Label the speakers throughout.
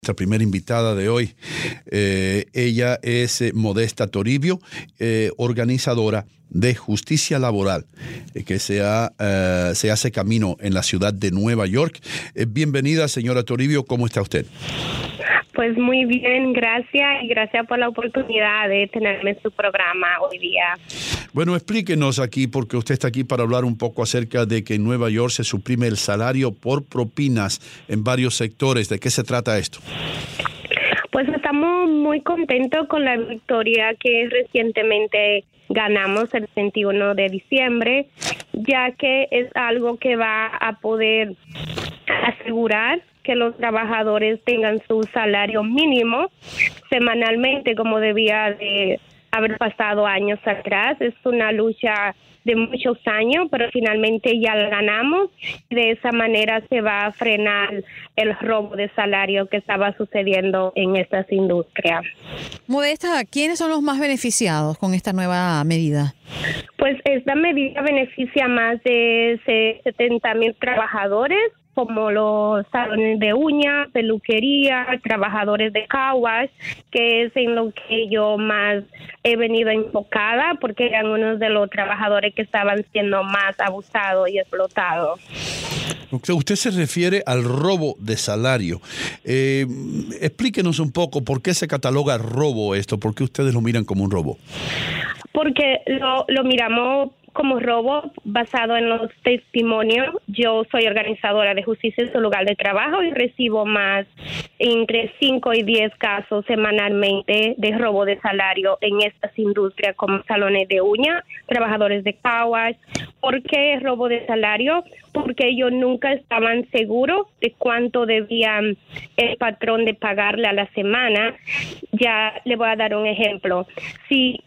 Speaker 1: nuestra primera invitada de hoy. Eh, ella es eh, Modesta Toribio, eh, organizadora de justicia laboral, que se, se hace camino en la ciudad de Nueva York. bienvenida, señora Toribio, ¿cómo está usted?
Speaker 2: Pues muy bien, gracias y gracias por la oportunidad de tenerme en su programa hoy día.
Speaker 1: Bueno, explíquenos aquí, porque usted está aquí para hablar un poco acerca de que en Nueva York se suprime el salario por propinas en varios sectores. ¿De qué se trata esto?
Speaker 2: Pues estamos muy contentos con la victoria que recientemente ganamos el 21 de diciembre, ya que es algo que va a poder asegurar que los trabajadores tengan su salario mínimo semanalmente como debía de haber pasado años atrás. Es una lucha de muchos años, pero finalmente ya la ganamos. De esa manera se va a frenar el robo de salario que estaba sucediendo en estas industrias.
Speaker 3: Modesta, ¿quiénes son los más beneficiados con esta nueva medida?
Speaker 2: Pues esta medida beneficia a más de 70 mil trabajadores como los salones de uñas, peluquería, trabajadores de caguas, que es en lo que yo más he venido enfocada porque eran unos de los trabajadores que estaban siendo más abusados y explotados.
Speaker 1: Usted se refiere al robo de salario. Eh, explíquenos un poco por qué se cataloga robo esto, por qué ustedes lo miran como un robo.
Speaker 2: Porque lo, lo miramos como robo basado en los testimonios. Yo soy organizadora de justicia en su lugar de trabajo y recibo más entre 5 y 10 casos semanalmente de robo de salario en estas industrias como salones de uña, trabajadores de caguas. ¿Por qué robo de salario? Porque ellos nunca estaban seguros de cuánto debían el patrón de pagarle a la semana. Ya le voy a dar un ejemplo. Si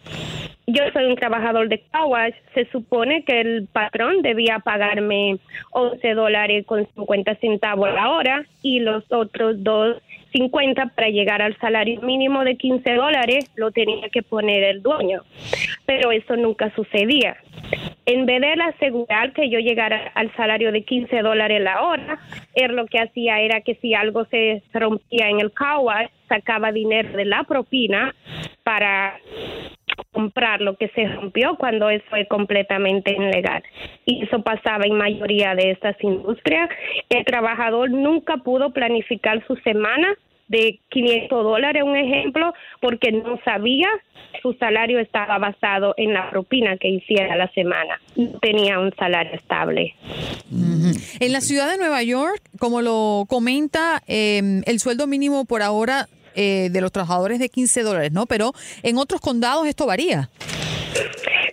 Speaker 2: yo soy un trabajador de Kawash, se supone que el patrón debía pagarme 11 dólares con 50 centavos la hora y los otros 2.50 para llegar al salario mínimo de 15 dólares lo tenía que poner el dueño. Pero eso nunca sucedía. En vez de asegurar que yo llegara al salario de 15 dólares la hora, él lo que hacía era que si algo se rompía en el Kawash, sacaba dinero de la propina para comprar lo que se rompió cuando eso fue completamente ilegal. Y eso pasaba en mayoría de estas industrias. El trabajador nunca pudo planificar su semana de 500 dólares, un ejemplo, porque no sabía su salario estaba basado en la propina que hiciera la semana. No tenía un salario estable.
Speaker 3: En la ciudad de Nueva York, como lo comenta, eh, el sueldo mínimo por ahora eh, de los trabajadores de 15 dólares, ¿no? Pero en otros condados esto varía.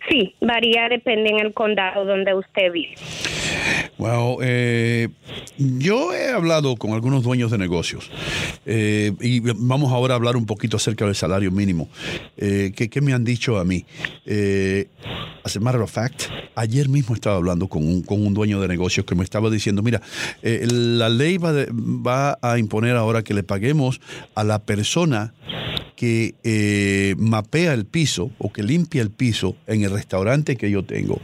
Speaker 2: Sí, varía, depende en el condado donde usted vive.
Speaker 1: Bueno, eh, yo he hablado con algunos dueños de negocios eh, y vamos ahora a hablar un poquito acerca del salario mínimo. Eh, ¿qué, me han dicho a mí? as a matter of fact, ayer mismo estaba hablando con un, con un dueño de negocios que me estaba diciendo, mira, la ley va, va a imponer ahora que le paguemos a la persona que eh, mapea el piso o que limpia el piso en el restaurante que yo tengo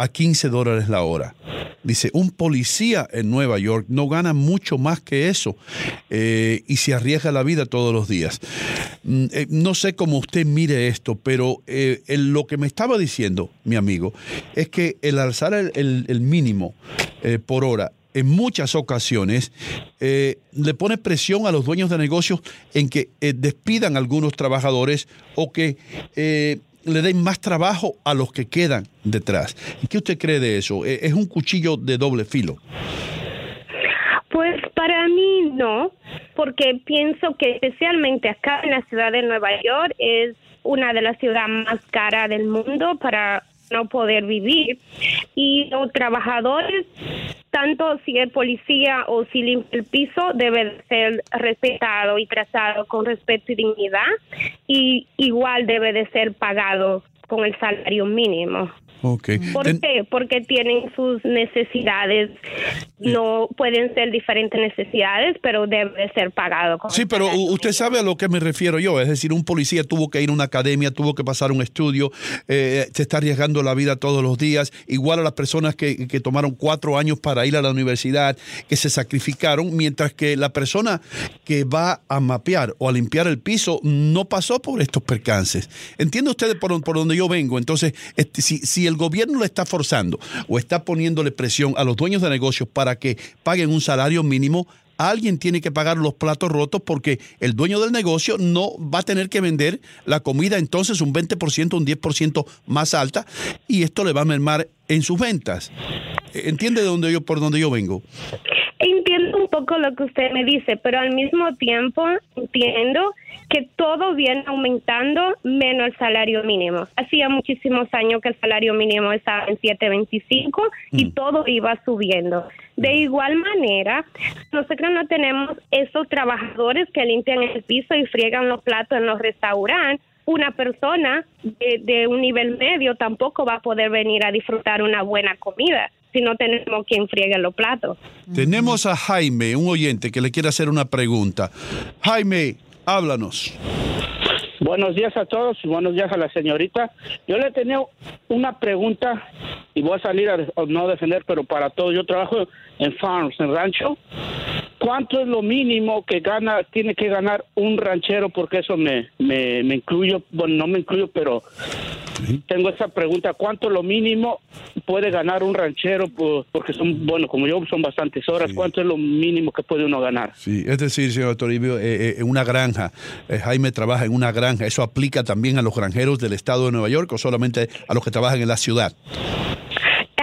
Speaker 1: a 15 dólares la hora. Dice, un policía en Nueva York no gana mucho más que eso eh, y se arriesga la vida todos los días. Mm, eh, no sé cómo usted mire esto, pero lo que me estaba diciendo mi amigo es que el alzar el mínimo por hora en muchas ocasiones eh, le pone presión a los dueños de negocios en que eh, despidan a algunos trabajadores o que eh, le den más trabajo a los que quedan detrás. ¿Y qué usted cree de eso? ¿Es un cuchillo de doble filo?
Speaker 2: Pues para mí no, porque pienso que especialmente acá en la ciudad de Nueva York es una de las ciudades más caras del mundo para no poder vivir. Y los trabajadores, tanto si es policía o si limpia el piso, debe ser respetado y trazado con respeto y dignidad. Y igual debe de ser pagado con el salario mínimo.
Speaker 1: Okay.
Speaker 2: ¿Por qué? Porque tienen sus necesidades. No pueden ser diferentes necesidades, pero debe ser pagado.
Speaker 1: sí, pero usted sabe a lo que me refiero yo. Es decir, un policía tuvo que ir a una academia, tuvo que pasar un estudio, eh, se está arriesgando la vida todos los días. Igual a las personas que, que tomaron cuatro años para ir a la universidad, que se sacrificaron, mientras que la persona que va a mapear o a limpiar el piso no pasó por estos percances. ¿Entiende usted por, por donde yo vengo? Entonces, este, si, si el gobierno le está forzando o está poniéndole presión a los dueños de negocios para que paguen un salario mínimo, alguien tiene que pagar los platos rotos porque el dueño del negocio no va a tener que vender la comida entonces un 20%, un 10% más alta y esto le va a mermar en sus ventas. ¿Entiende de dónde yo, por dónde yo vengo?
Speaker 2: Entiendo un poco lo que usted me dice, pero al mismo tiempo entiendo que todo viene aumentando menos el salario mínimo. Hacía muchísimos años que el salario mínimo estaba en 7.25 y mm. todo iba subiendo. De igual manera, nosotros no tenemos esos trabajadores que limpian el piso y friegan los platos en los restaurantes. Una persona de, de un nivel medio tampoco va a poder venir a disfrutar una buena comida si no tenemos quien friegue los platos.
Speaker 1: Tenemos a Jaime, un oyente que le quiere hacer una pregunta. Jaime, Háblanos.
Speaker 4: Buenos días a todos y buenos días a la señorita. Yo le tenía una pregunta y voy a salir a, no defender, pero para todo. Yo trabajo en farms, en rancho. ¿Cuánto es lo mínimo que gana, tiene que ganar un ranchero? Porque eso me, me, me incluyo, bueno, no me incluyo, pero tengo esa pregunta, ¿cuánto lo mínimo puede ganar un ranchero? Porque son, bueno, como yo, son bastantes horas. ¿Cuánto es lo mínimo que puede uno ganar?
Speaker 1: Sí, es decir, señor Toribio, eh, eh, en una granja, eh, Jaime trabaja en una granja, ¿eso aplica también a los granjeros del estado de Nueva York o solamente a los que trabajan en la ciudad?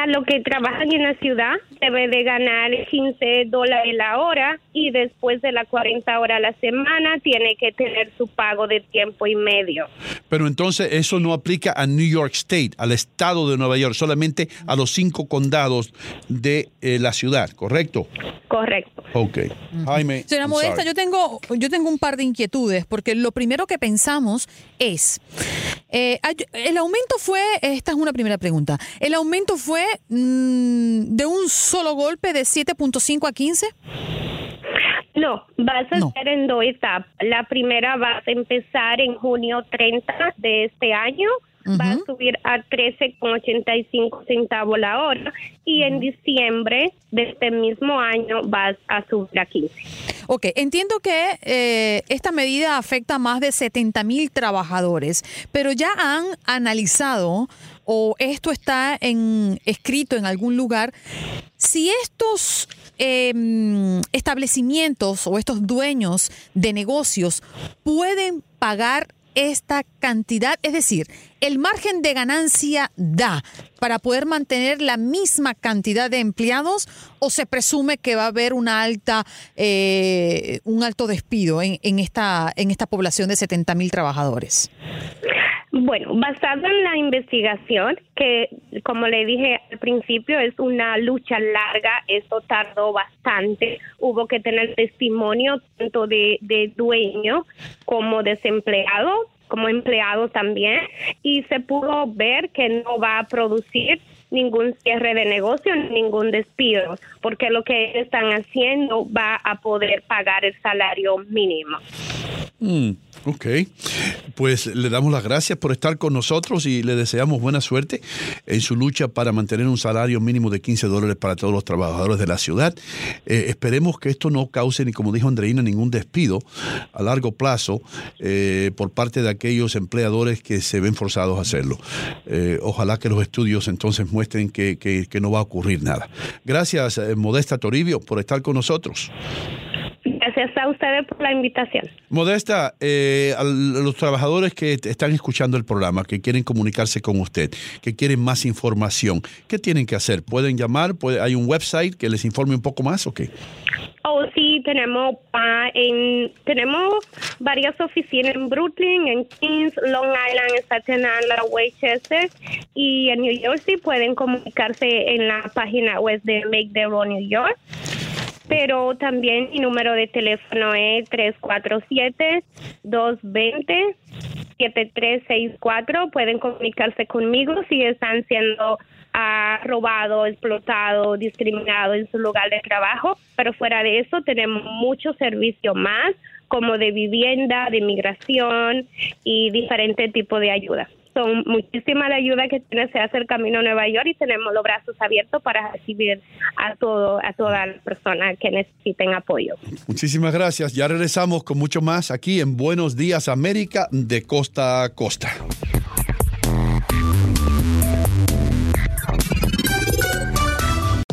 Speaker 2: lo que trabajan en la ciudad debe de ganar 15 dólares la hora y después de las 40 horas a la semana tiene que tener su pago de tiempo y medio.
Speaker 1: Pero entonces eso no aplica a New York State, al estado de Nueva York, solamente a los cinco condados de eh, la ciudad, ¿correcto?
Speaker 2: Correcto.
Speaker 1: Ok. Jaime.
Speaker 3: Señora Modesta, yo tengo, yo tengo un par de inquietudes, porque lo primero que pensamos es, eh, el aumento fue, esta es una primera pregunta, ¿el aumento fue mm, de un solo golpe de 7.5 a 15?
Speaker 2: No, vas a ser en dos etapas. La primera va a empezar en junio 30 de este año va a subir a 13,85 centavos la hora y en diciembre de este mismo año va a subir a 15.
Speaker 3: Ok, entiendo que eh, esta medida afecta a más de 70 mil trabajadores, pero ya han analizado o esto está en, escrito en algún lugar, si estos em, establecimientos o estos dueños de negocios pueden pagar esta cantidad, es decir, el margen de ganancia da para poder mantener la misma cantidad de empleados o se presume que va a haber una alta, eh, un alto despido en, esta, en esta población de 70 mil trabajadores?
Speaker 2: Bueno, basado en la investigación, que como le dije al principio, es una lucha larga, esto tardó bastante, hubo que tener testimonio tanto de, de dueño como desempleado, como empleado también, y se pudo ver que no va a producir ningún cierre de negocio, ningún despido, porque lo que están haciendo va a poder pagar el salario mínimo.
Speaker 1: Mm, ok, pues le damos las gracias por estar con nosotros y le deseamos buena suerte en su lucha para mantener un salario mínimo de 15 dólares para todos los trabajadores de la ciudad. Eh, esperemos que esto no cause, ni como dijo Andreina, ningún despido a largo plazo eh, por parte de aquellos empleadores que se ven forzados a hacerlo. Eh, ojalá que los estudios entonces muestren que, que no va a ocurrir nada. Gracias, Modesta Toribio, por estar con nosotros.
Speaker 2: Gracias a ustedes por la invitación.
Speaker 1: Modesta, eh, a los trabajadores que están escuchando el programa, que quieren comunicarse con usted, que quieren más información, ¿qué tienen que hacer? ¿Pueden llamar? ¿Hay un website que les informe un poco más o qué?
Speaker 2: Oh, sí, tenemos, en, tenemos varias oficinas en Brooklyn, en Queens, Long Island, Staten Island, Westchester y en New Jersey pueden comunicarse en la página web de Make the Road New York pero también mi número de teléfono es 347-220-7364. Pueden comunicarse conmigo si están siendo uh, robados, explotados, discriminados en su lugar de trabajo, pero fuera de eso tenemos muchos servicios más como de vivienda, de inmigración y diferentes tipos de ayuda son muchísima la ayuda que tiene se hace el camino a Nueva York y tenemos los brazos abiertos para recibir a todo a todas las personas que necesiten apoyo.
Speaker 1: Muchísimas gracias. Ya regresamos con mucho más aquí en Buenos Días América de costa a costa.